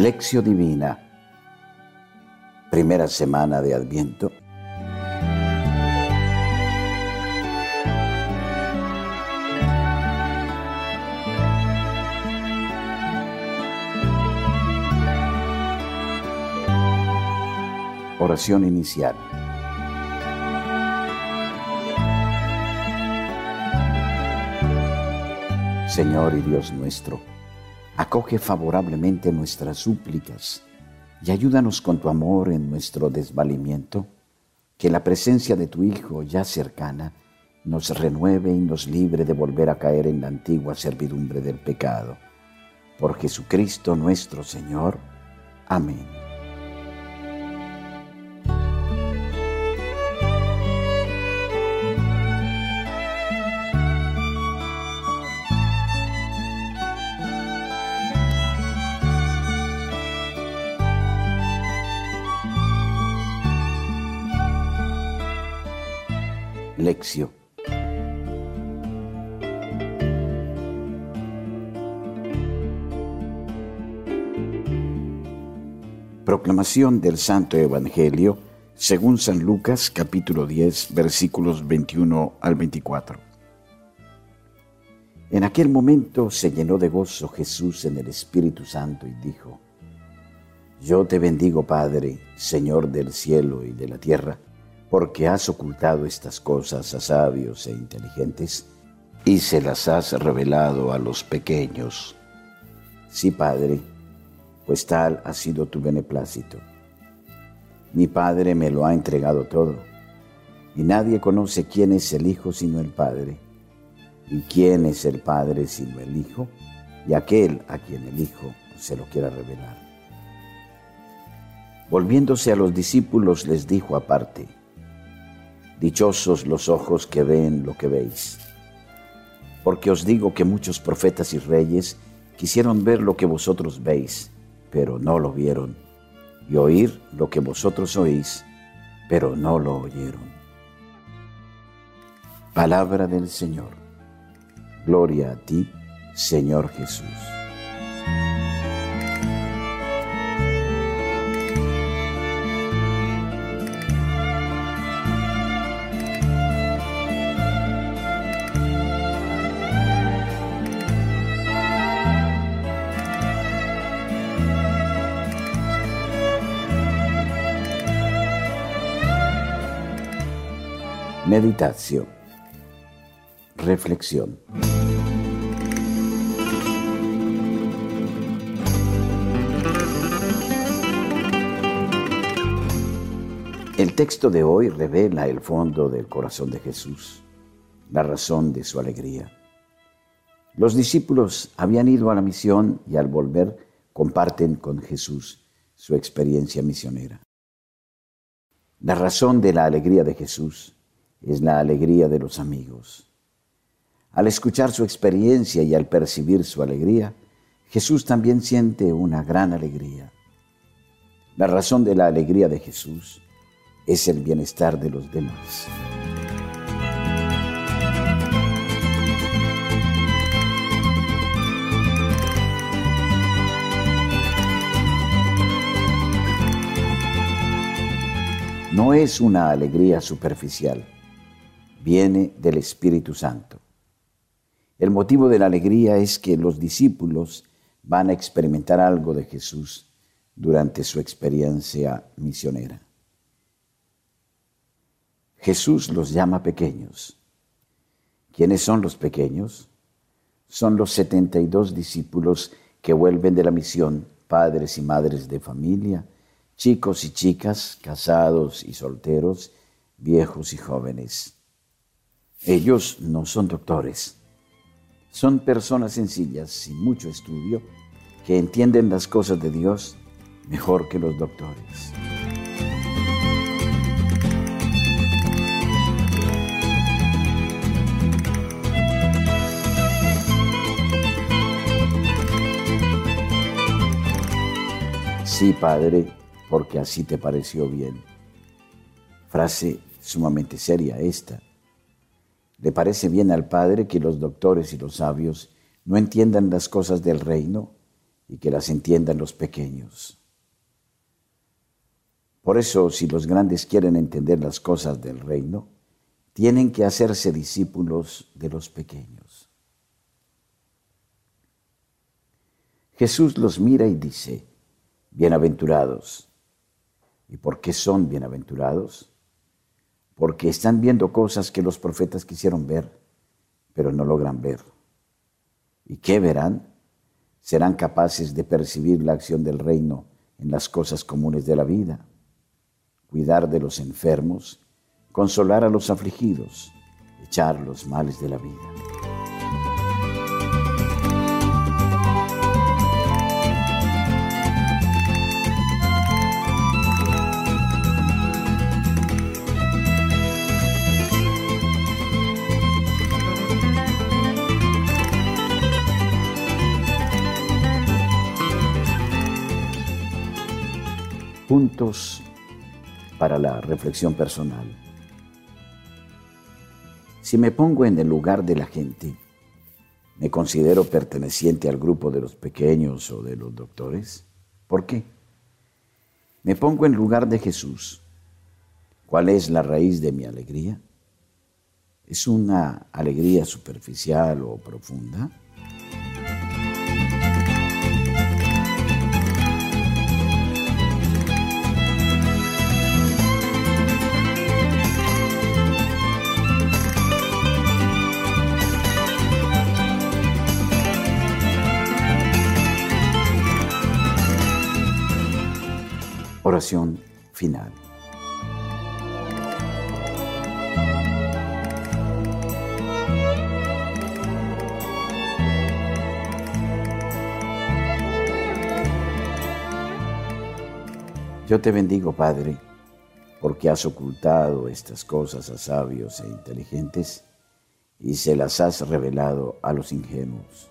Lección Divina, primera semana de Adviento. Oración inicial. Señor y Dios nuestro, acoge favorablemente nuestras súplicas y ayúdanos con tu amor en nuestro desvalimiento, que la presencia de tu Hijo ya cercana nos renueve y nos libre de volver a caer en la antigua servidumbre del pecado. Por Jesucristo nuestro Señor. Amén. Proclamación del Santo Evangelio según San Lucas capítulo 10 versículos 21 al 24. En aquel momento se llenó de gozo Jesús en el Espíritu Santo y dijo, Yo te bendigo Padre, Señor del cielo y de la tierra porque has ocultado estas cosas a sabios e inteligentes y se las has revelado a los pequeños. Sí, Padre, pues tal ha sido tu beneplácito. Mi Padre me lo ha entregado todo, y nadie conoce quién es el Hijo sino el Padre, y quién es el Padre sino el Hijo, y aquel a quien el Hijo se lo quiera revelar. Volviéndose a los discípulos les dijo aparte, Dichosos los ojos que ven lo que veis. Porque os digo que muchos profetas y reyes quisieron ver lo que vosotros veis, pero no lo vieron, y oír lo que vosotros oís, pero no lo oyeron. Palabra del Señor. Gloria a ti, Señor Jesús. Meditación. Reflexión. El texto de hoy revela el fondo del corazón de Jesús, la razón de su alegría. Los discípulos habían ido a la misión y al volver comparten con Jesús su experiencia misionera. La razón de la alegría de Jesús es la alegría de los amigos. Al escuchar su experiencia y al percibir su alegría, Jesús también siente una gran alegría. La razón de la alegría de Jesús es el bienestar de los demás. No es una alegría superficial viene del Espíritu Santo. El motivo de la alegría es que los discípulos van a experimentar algo de Jesús durante su experiencia misionera. Jesús los llama pequeños. ¿Quiénes son los pequeños? Son los 72 discípulos que vuelven de la misión, padres y madres de familia, chicos y chicas, casados y solteros, viejos y jóvenes. Ellos no son doctores, son personas sencillas, sin mucho estudio, que entienden las cosas de Dios mejor que los doctores. Sí, Padre, porque así te pareció bien. Frase sumamente seria esta ¿Le parece bien al Padre que los doctores y los sabios no entiendan las cosas del reino y que las entiendan los pequeños. Por eso, si los grandes quieren entender las cosas del reino, tienen que hacerse discípulos de los pequeños. Jesús los mira y dice, bienaventurados. ¿Y por qué son bienaventurados? Porque están viendo cosas que los profetas quisieron ver, pero no logran ver. ¿Y qué verán? Serán capaces de percibir la acción del reino en las cosas comunes de la vida, cuidar de los enfermos, consolar a los afligidos, echar los males de la vida. Para la reflexión personal. Si me pongo en el lugar de la gente, ¿me considero perteneciente al grupo de los pequeños o de los doctores? ¿Por qué? Me pongo en lugar de Jesús. ¿Cuál es la raíz de mi alegría? ¿Es una alegría superficial o profunda? Final. Yo te bendigo, Padre, porque has ocultado estas cosas a sabios e inteligentes y se las has revelado a los ingenuos.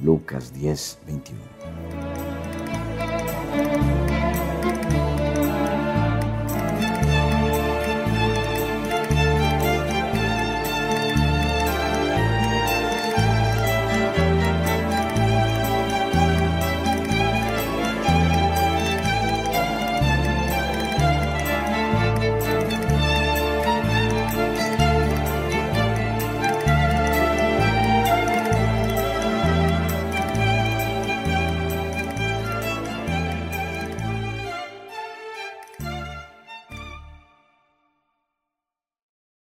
Lucas 10, 21.